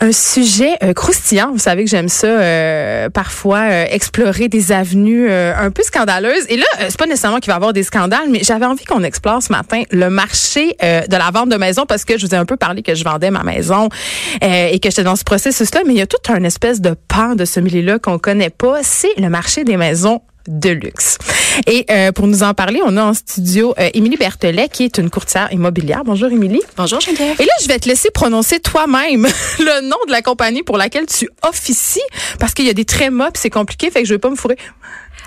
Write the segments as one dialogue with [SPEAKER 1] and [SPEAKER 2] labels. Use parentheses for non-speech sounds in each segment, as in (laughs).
[SPEAKER 1] Un sujet euh, croustillant, vous savez que j'aime ça euh, parfois euh, explorer des avenues un peu scandaleuses. Et là, c'est pas nécessairement qu'il va y avoir des scandales, mais j'avais envie qu'on explore ce matin le marché de la vente de maison parce que je vous ai un peu parlé que je vendais ma maison et que j'étais dans ce processus-là, mais il y a tout un espèce de pan de ce milieu-là qu'on connaît pas, c'est le marché des maisons de luxe. Et euh, pour nous en parler, on a en studio euh, Émilie Berthelet, qui est une courtière immobilière. Bonjour, Émilie.
[SPEAKER 2] Bonjour, Geneviève.
[SPEAKER 1] Et là, je vais te laisser prononcer toi-même (laughs) le nom de la compagnie pour laquelle tu officies, parce qu'il y a des très mots, c'est compliqué, fait que je vais pas me fourrer.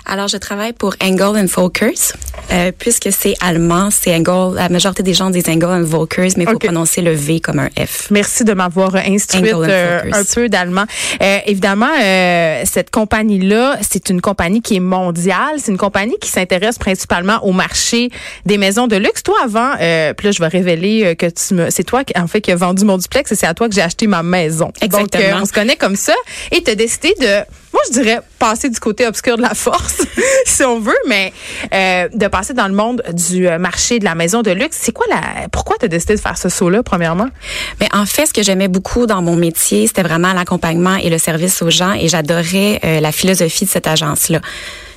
[SPEAKER 2] Alors, je travaille pour Engel and Volkers. Euh, puisque c'est allemand, c'est Engel. La majorité des gens disent Engel and Volkers, mais il faut prononcer le V comme un F.
[SPEAKER 1] Merci de m'avoir instruite euh, un peu d'allemand. Euh, évidemment, cette compagnie-là, c'est une compagnie qui est mondiale. C'est une compagnie qui s'intéresse principalement au marché des maisons de luxe. Toi, avant, puis là, je vais révéler que tu me, c'est toi, en fait, qui as vendu mon duplex et c'est à toi que j'ai acheté ma maison.
[SPEAKER 2] Exactement.
[SPEAKER 1] Donc, on se connaît comme ça. Et tu as décidé de je dirais passer du côté obscur de la force, (laughs) si on veut, mais euh, de passer dans le monde du euh, marché de la maison de luxe. C'est quoi la Pourquoi tu as décidé de faire ce saut-là, premièrement?
[SPEAKER 2] Mais en fait, ce que j'aimais beaucoup dans mon métier, c'était vraiment l'accompagnement et le service aux gens, et j'adorais euh, la philosophie de cette agence-là.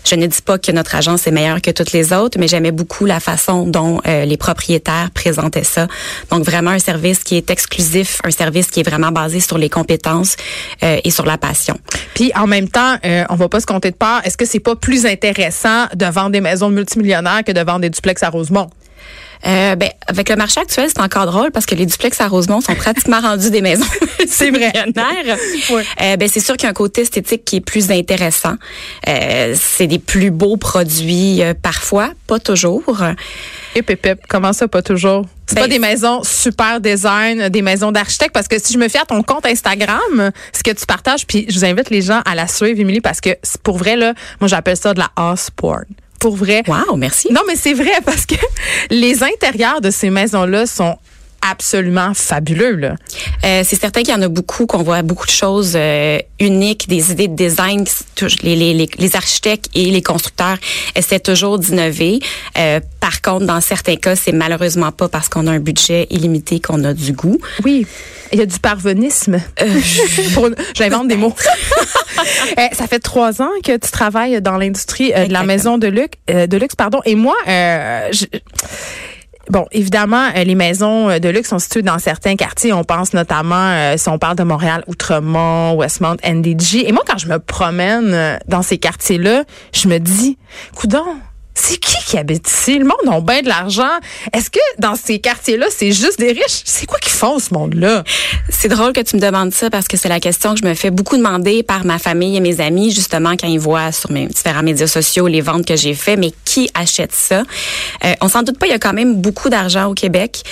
[SPEAKER 2] Je ne dis pas que notre agence est meilleure que toutes les autres, mais j'aimais beaucoup la façon dont euh, les propriétaires présentaient ça. Donc vraiment un service qui est exclusif, un service qui est vraiment basé sur les compétences euh, et sur la passion.
[SPEAKER 1] Puis en même temps, euh, on va pas se compter de part. Est-ce que c'est pas plus intéressant de vendre des maisons multimillionnaires que de vendre des duplex à Rosemont?
[SPEAKER 2] Euh, ben, avec le marché actuel, c'est encore drôle parce que les duplex à Rosemont sont pratiquement (laughs) rendus des maisons. (laughs)
[SPEAKER 1] c'est vrai.
[SPEAKER 2] Ouais. Euh, ben, c'est sûr qu'il y a un côté esthétique qui est plus intéressant. Euh, c'est des plus beaux produits euh, parfois, pas toujours.
[SPEAKER 1] Et pépé, comment ça, pas toujours? C'est pas ben, des maisons super design, des maisons d'architectes, parce que si je me fie à ton compte Instagram, ce que tu partages, puis je vous invite les gens à la suivre, Émilie, parce que pour vrai, là, moi j'appelle ça de la house porn pour vrai.
[SPEAKER 2] Wow, merci.
[SPEAKER 1] Non, mais c'est vrai parce que (laughs) les intérieurs de ces maisons-là sont absolument fabuleux. Là.
[SPEAKER 2] Euh, c'est certain qu'il y en a beaucoup, qu'on voit beaucoup de choses euh, uniques, des idées de design. Les, les, les, les, architectes et les constructeurs essaient toujours d'innover. Euh, par contre, dans certains cas, c'est malheureusement pas parce qu'on a un budget illimité qu'on a du goût.
[SPEAKER 1] Oui, il y a du parvenisme. Euh, J'invente des mots. (laughs) Eh, ça fait trois ans que tu travailles dans l'industrie de la maison de luxe, de luxe pardon. Et moi, je, Bon, évidemment, euh, les maisons euh, de luxe sont situées dans certains quartiers. On pense notamment, euh, si on parle de Montréal, Outremont, Westmount, NDG. Et moi, quand je me promène dans ces quartiers-là, je me dis, coudon, c'est qui qui habite ici? Le monde a bien de l'argent. Est-ce que dans ces quartiers-là, c'est juste des riches? C'est quoi qui font ce monde-là?
[SPEAKER 2] C'est drôle que tu me demandes ça parce que c'est la question que je me fais beaucoup demander par ma famille et mes amis, justement, quand ils voient sur mes différents médias sociaux les ventes que j'ai fait. Mais qui achète ça? Euh, on s'en doute pas, il y a quand même beaucoup d'argent au Québec.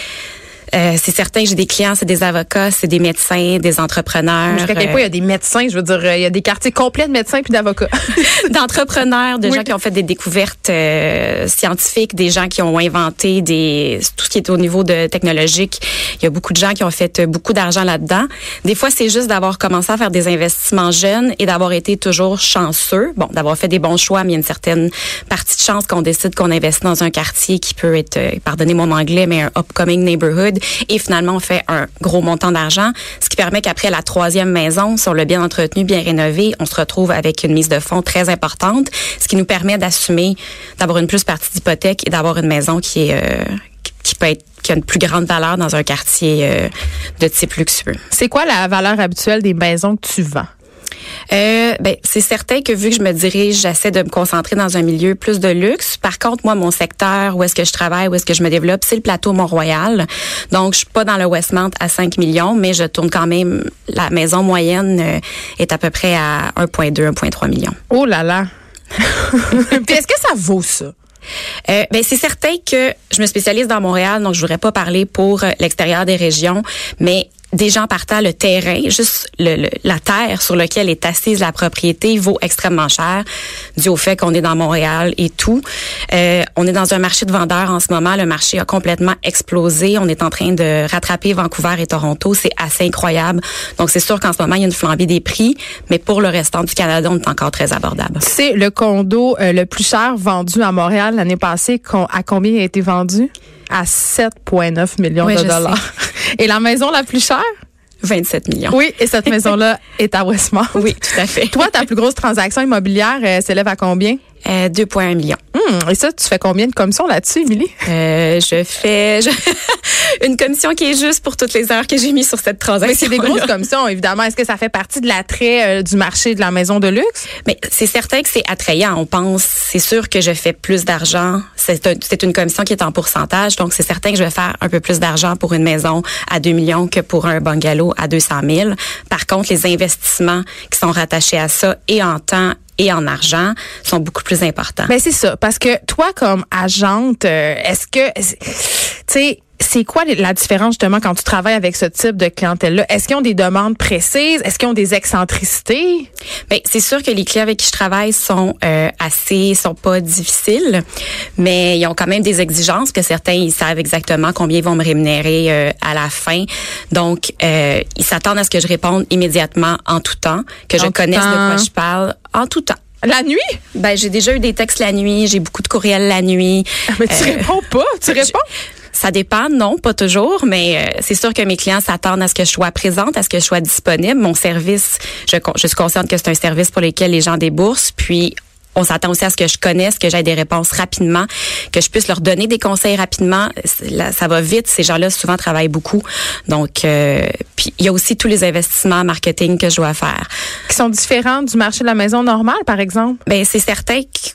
[SPEAKER 2] Euh, c'est certain j'ai des clients, c'est des avocats, c'est des médecins, des entrepreneurs.
[SPEAKER 1] Je quel point il y a des médecins, je veux dire, il y a des quartiers complets de médecins puis d'avocats. (laughs)
[SPEAKER 2] D'entrepreneurs, de gens qui ont fait des découvertes euh, scientifiques, des gens qui ont inventé des tout ce qui est au niveau de technologique. Il y a beaucoup de gens qui ont fait beaucoup d'argent là-dedans. Des fois, c'est juste d'avoir commencé à faire des investissements jeunes et d'avoir été toujours chanceux. Bon, d'avoir fait des bons choix, mais il y a une certaine partie de chance qu'on décide qu'on investit dans un quartier qui peut être, euh, pardonnez mon anglais, mais un upcoming neighborhood et finalement on fait un gros montant d'argent, ce qui permet qu'après la troisième maison, on l'a bien entretenu, bien rénové, on se retrouve avec une mise de fonds très importante, ce qui nous permet d'assumer d'avoir une plus partie d'hypothèque et d'avoir une maison qui est euh, qui peut être qui a une plus grande valeur dans un quartier euh, de type luxueux.
[SPEAKER 1] C'est quoi la valeur habituelle des maisons que tu vends?
[SPEAKER 2] Euh, ben, c'est certain que vu que je me dirige, j'essaie de me concentrer dans un milieu plus de luxe. Par contre, moi, mon secteur, où est-ce que je travaille, où est-ce que je me développe, c'est le plateau Mont-Royal. Donc, je suis pas dans le Westmount à 5 millions, mais je tourne quand même. La maison moyenne euh, est à peu près à 1,2, 1,3 millions.
[SPEAKER 1] Oh là là! (laughs) Puis est-ce que ça vaut ça?
[SPEAKER 2] Euh, ben c'est certain que je me spécialise dans Montréal, donc je voudrais pas parler pour l'extérieur des régions, mais des gens partant le terrain, juste le, la terre sur laquelle est assise la propriété vaut extrêmement cher, dû au fait qu'on est dans Montréal et tout. Euh, on est dans un marché de vendeurs en ce moment. Le marché a complètement explosé. On est en train de rattraper Vancouver et Toronto. C'est assez incroyable. Donc, c'est sûr qu'en ce moment, il y a une flambée des prix, mais pour le restant du Canada, on est encore très abordable.
[SPEAKER 1] C'est le condo euh, le plus cher vendu à Montréal l'année passée. À combien il a été vendu? À 7,9 millions de dollars. Et la maison la plus chère?
[SPEAKER 2] 27 millions.
[SPEAKER 1] Oui, et cette maison-là est à Westmount.
[SPEAKER 2] Oui, tout à fait.
[SPEAKER 1] Toi, ta plus grosse transaction immobilière euh, s'élève à combien?
[SPEAKER 2] Euh, 2,1 millions.
[SPEAKER 1] Hum, et ça, tu fais combien de commissions là-dessus, Émilie?
[SPEAKER 2] Euh, je fais (laughs) une commission qui est juste pour toutes les heures que j'ai mis sur cette transaction.
[SPEAKER 1] Mais c'est des grosses commissions, évidemment. Est-ce que ça fait partie de l'attrait euh, du marché de la maison de luxe?
[SPEAKER 2] Mais c'est certain que c'est attrayant. On pense, c'est sûr que je fais plus d'argent. C'est un, une commission qui est en pourcentage, donc c'est certain que je vais faire un peu plus d'argent pour une maison à 2 millions que pour un bungalow à 200 000. Par contre, les investissements qui sont rattachés à ça et en temps et en argent sont beaucoup plus importants.
[SPEAKER 1] Mais c'est ça, parce que toi, comme agente, euh, est-ce que, tu sais, c'est quoi la différence justement quand tu travailles avec ce type de clientèle-là? Est-ce qu'ils ont des demandes précises? Est-ce qu'ils ont des excentricités?
[SPEAKER 2] Bien, c'est sûr que les clients avec qui je travaille sont euh, assez, sont pas difficiles, mais ils ont quand même des exigences que certains ils savent exactement combien ils vont me rémunérer euh, à la fin. Donc, euh, ils s'attendent à ce que je réponde immédiatement en tout temps, que je connaisse de quoi je parle en tout temps.
[SPEAKER 1] La nuit?
[SPEAKER 2] Ben, j'ai déjà eu des textes la nuit, j'ai beaucoup de courriels la nuit.
[SPEAKER 1] Mais tu réponds pas, tu (laughs) réponds?
[SPEAKER 2] Ça dépend, non, pas toujours, mais euh, c'est sûr que mes clients s'attendent à ce que je sois présente, à ce que je sois disponible. Mon service, je, je suis consciente que c'est un service pour lequel les gens déboursent, puis on s'attend aussi à ce que je connaisse, que j'aie des réponses rapidement, que je puisse leur donner des conseils rapidement. ça va vite. Ces gens-là souvent travaillent beaucoup. Donc, euh, puis il y a aussi tous les investissements marketing que je dois faire.
[SPEAKER 1] Qui sont différents du marché de la maison normale, par exemple?
[SPEAKER 2] Ben c'est certain que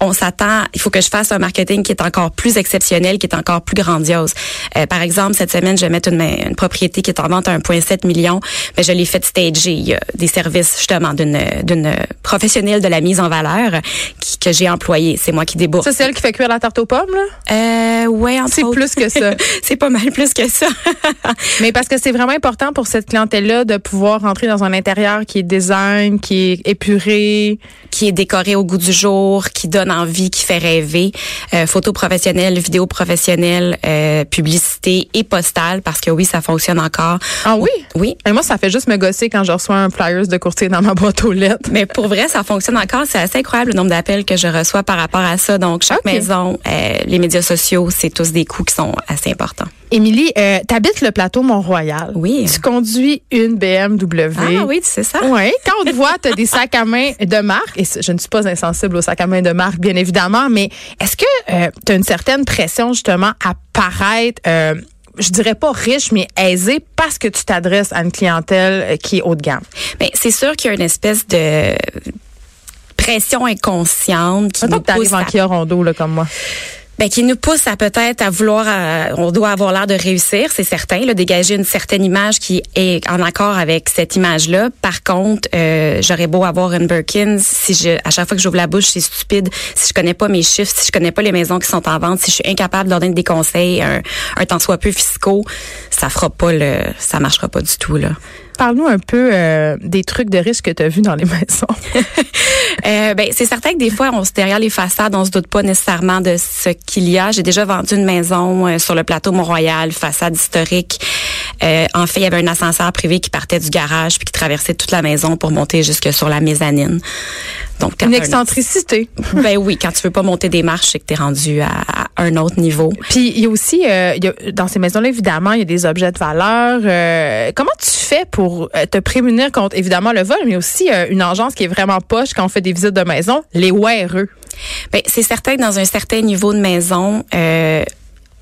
[SPEAKER 2] on s'attend, il faut que je fasse un marketing qui est encore plus exceptionnel, qui est encore plus grandiose. Euh, par exemple, cette semaine, je vais mettre une, une, propriété qui est en vente à 1,7 million, mais je l'ai fait stager. Il y a des services justement d'une d'une professionnelle de la mise en valeur qui, que j'ai employé. C'est moi qui débourse.
[SPEAKER 1] C'est elle qui fait cuire la tarte aux pommes, là?
[SPEAKER 2] Euh, ouais,
[SPEAKER 1] C'est plus que ça. (laughs)
[SPEAKER 2] c'est pas mal plus que ça. (laughs)
[SPEAKER 1] mais parce que c'est vraiment important pour cette clientèle-là de pouvoir rentrer dans un intérieur qui est design, qui est épuré,
[SPEAKER 2] qui est décoré au goût du jour, qui donne envie, qui fait rêver. Euh, photo professionnelle, vidéo professionnelle, euh, publicité et postale, parce que oui, ça fonctionne encore.
[SPEAKER 1] Ah oui?
[SPEAKER 2] Oui.
[SPEAKER 1] Et moi, ça fait juste me gosser quand je reçois un flyers de courtier dans ma boîte aux lettres.
[SPEAKER 2] Mais pour vrai, ça fonctionne encore. C'est assez incroyable le nombre d'appels que je reçois par rapport à ça. Donc, chaque maison, euh, les médias sociaux, c'est tous des coûts qui sont assez importants.
[SPEAKER 1] Émilie, euh, tu habites le plateau Mont-Royal.
[SPEAKER 2] Oui.
[SPEAKER 1] Tu conduis une BMW.
[SPEAKER 2] Ah oui, c'est ça.
[SPEAKER 1] Oui. Quand on te voit, tu as des sacs à main de marque. Et je ne suis pas insensible aux sacs à main de marque, bien évidemment, mais est-ce que euh, tu as une certaine pression justement à paraître... Euh, je dirais pas riche, mais aisée parce que tu t'adresses à une clientèle euh, qui est haut de gamme?
[SPEAKER 2] Mais c'est sûr qu'il y a une espèce de pression inconsciente
[SPEAKER 1] qui nous pousse en. Rondo, là, comme moi
[SPEAKER 2] ben, qui nous pousse à peut-être à vouloir, euh, on doit avoir l'air de réussir, c'est certain, là, dégager une certaine image qui est en accord avec cette image-là. Par contre, euh, j'aurais beau avoir une Birkin, si je, à chaque fois que j'ouvre la bouche, c'est stupide. Si je connais pas mes chiffres, si je connais pas les maisons qui sont en vente, si je suis incapable de donner des conseils, un, un temps soit peu fiscaux, ça fera pas le, ça marchera pas du tout là.
[SPEAKER 1] Parle-nous un peu euh, des trucs de risque que tu as vus dans les (laughs) maisons. (laughs)
[SPEAKER 2] euh, ben, c'est certain que des fois, on se derrière les façades, on se doute pas nécessairement de ce qu'il y a. J'ai déjà vendu une maison euh, sur le plateau Mont-Royal, façade historique. Euh, en fait, il y avait un ascenseur privé qui partait du garage puis qui traversait toute la maison pour monter jusque sur la mezzanine.
[SPEAKER 1] Donc, une excentricité. (laughs)
[SPEAKER 2] ben oui, quand tu veux pas monter des marches, c'est que tu es rendu à, un autre niveau.
[SPEAKER 1] Puis il y a aussi, euh, il y a, dans ces maisons-là, évidemment, il y a des objets de valeur. Euh, comment tu fais pour euh, te prémunir contre, évidemment, le vol, mais aussi une agence qui est vraiment poche quand on fait des visites de maison, les WRE?
[SPEAKER 2] Ben, c'est certain que dans un certain niveau de maison,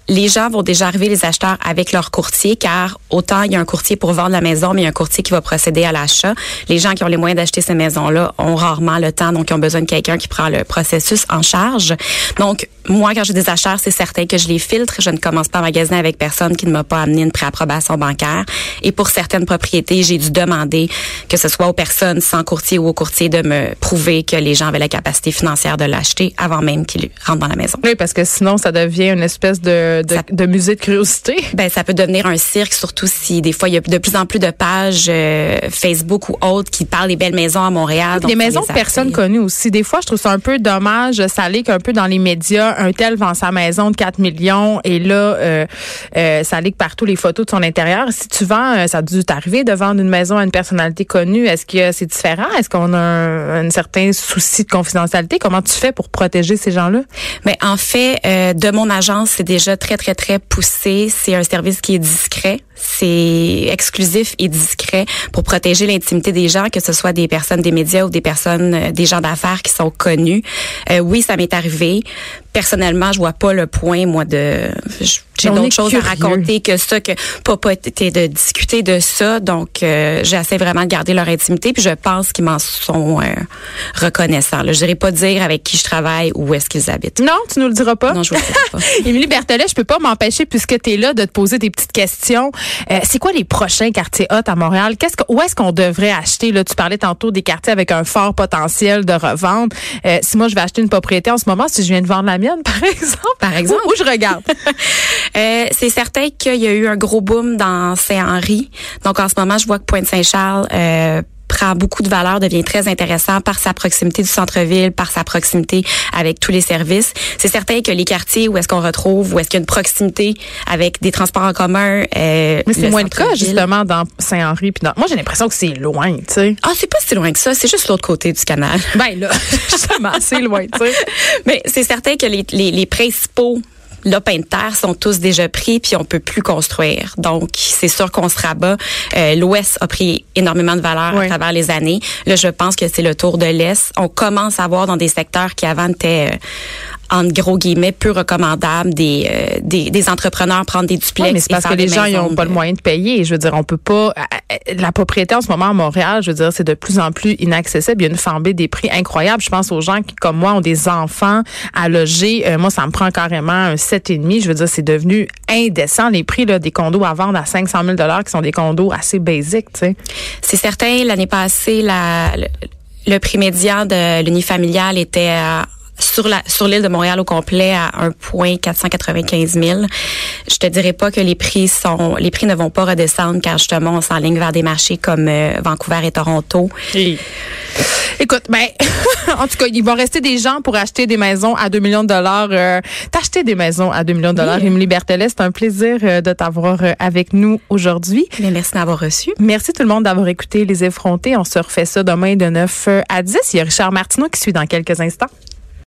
[SPEAKER 2] les gens vont déjà arriver, les acheteurs, avec leur courtier, car autant il y a un courtier pour vendre la maison, mais il y a un courtier qui va procéder à l'achat. Les gens qui ont les moyens d'acheter ces maisons-là ont rarement le temps, donc ils ont besoin de quelqu'un qui prend le processus en charge. Donc, moi, quand j'ai des acheteurs, c'est certain que je les filtre. Je ne commence pas à magasiner avec personne qui ne m'a pas amené une préapprobation bancaire. Et pour certaines propriétés, j'ai dû demander que ce soit aux personnes sans courtier ou au courtier de me prouver que les gens avaient la capacité financière de l'acheter avant même qu'ils rentrent dans la maison.
[SPEAKER 1] Oui, parce que sinon, ça devient une espèce de de, de, de musée de curiosité. (laughs)
[SPEAKER 2] Ben, ça peut devenir un cirque, surtout si des fois il y a de plus en plus de pages euh, Facebook ou autres qui parlent des belles maisons à Montréal.
[SPEAKER 1] Des maisons de personnes connues aussi. Des fois, je trouve ça un peu dommage. Ça allait qu'un peu dans les médias. Un tel vend sa maison de 4 millions et là, euh, euh, ça allait partout les photos de son intérieur. Si tu vends, euh, ça a dû t'arriver de vendre une maison à une personnalité connue. Est-ce que c'est différent? Est-ce qu'on a un, un, certain souci de confidentialité? Comment tu fais pour protéger ces gens-là?
[SPEAKER 2] Mais en fait, euh, de mon agence, c'est déjà très, très, très poussé. C'est un service qui est discret. C'est exclusif et discret pour protéger l'intimité des gens, que ce soit des personnes des médias ou des personnes, euh, des gens d'affaires qui sont connus. Euh, oui, ça m'est arrivé. Personnellement, je vois pas le point, moi, de... J'ai d'autres choses à raconter que ça, que pas été de discuter de ça. Donc, euh, j'essaie vraiment de garder leur intimité. Puis je pense qu'ils m'en sont euh, reconnaissants. Là. Je dirais pas dire avec qui je travaille ou où est-ce qu'ils habitent.
[SPEAKER 1] Non, tu nous le diras pas.
[SPEAKER 2] Non, je vous le dirai pas. (laughs)
[SPEAKER 1] Émilie Berthellet, je peux pas m'empêcher, puisque tu es là, de te poser des petites questions. Euh, c'est quoi les prochains quartiers hot à Montréal? Qu'est-ce que, où est-ce qu'on devrait acheter? Là, tu parlais tantôt des quartiers avec un fort potentiel de revente. Euh, si moi, je vais acheter une propriété en ce moment, si je viens de vendre la mienne, (laughs) par exemple.
[SPEAKER 2] Par exemple.
[SPEAKER 1] Où, où je regarde? (laughs)
[SPEAKER 2] Euh, c'est certain qu'il y a eu un gros boom dans Saint-Henri. Donc en ce moment, je vois que Pointe-Saint-Charles euh, prend beaucoup de valeur, devient très intéressant par sa proximité du centre-ville, par sa proximité avec tous les services. C'est certain que les quartiers où est-ce qu'on retrouve, où est-ce qu'il y a une proximité avec des transports en commun. Euh,
[SPEAKER 1] Mais c'est moins le cas justement dans Saint-Henri. Puis dans... moi j'ai l'impression que c'est loin, tu sais.
[SPEAKER 2] Ah c'est pas si loin que ça, c'est juste l'autre côté du canal.
[SPEAKER 1] Ben là, (laughs) justement, c'est loin, tu sais. (laughs)
[SPEAKER 2] Mais c'est certain que les, les, les principaux lopins de terre sont tous déjà pris puis on peut plus construire. Donc c'est sûr qu'on se rabat. Euh, L'Ouest a pris énormément de valeur oui. à travers les années. Là, je pense que c'est le tour de l'Est. On commence à voir dans des secteurs qui avant étaient euh, entre gros guillemets peu recommandables des, euh, des, des entrepreneurs prendre des duplex.
[SPEAKER 1] Ouais, mais c'est parce que les gens n'ont pas le moyen de payer. Je veux dire, on peut pas. La propriété en ce moment à Montréal, je veux dire, c'est de plus en plus inaccessible. Il y a une flambée des prix incroyable. Je pense aux gens qui, comme moi, ont des enfants à loger. Euh, moi, ça me prend carrément un sept et demi. Je veux dire, c'est devenu indécent les prix là, des condos à vendre à 500 000 dollars qui sont des condos assez basiques. Tu sais.
[SPEAKER 2] C'est certain. L'année passée, la, le, le prix médian de l'unifamilial était à sur la sur l'île de Montréal au complet à 1,495 000. Je te dirais pas que les prix sont les prix ne vont pas redescendre car justement on s'enligne vers des marchés comme euh, Vancouver et Toronto.
[SPEAKER 1] Écoute, ben (laughs) en tout cas, il va rester des gens pour acheter des maisons à 2 millions de dollars. Euh, T'acheter des maisons à 2 millions de dollars. Oui. Émilie Berthelet, c'est un plaisir euh, de t'avoir euh, avec nous aujourd'hui.
[SPEAKER 2] merci d'avoir reçu.
[SPEAKER 1] Merci tout le monde d'avoir écouté Les Effrontés. On se refait ça demain de 9 à 10. Il y a Richard Martineau qui suit dans quelques instants.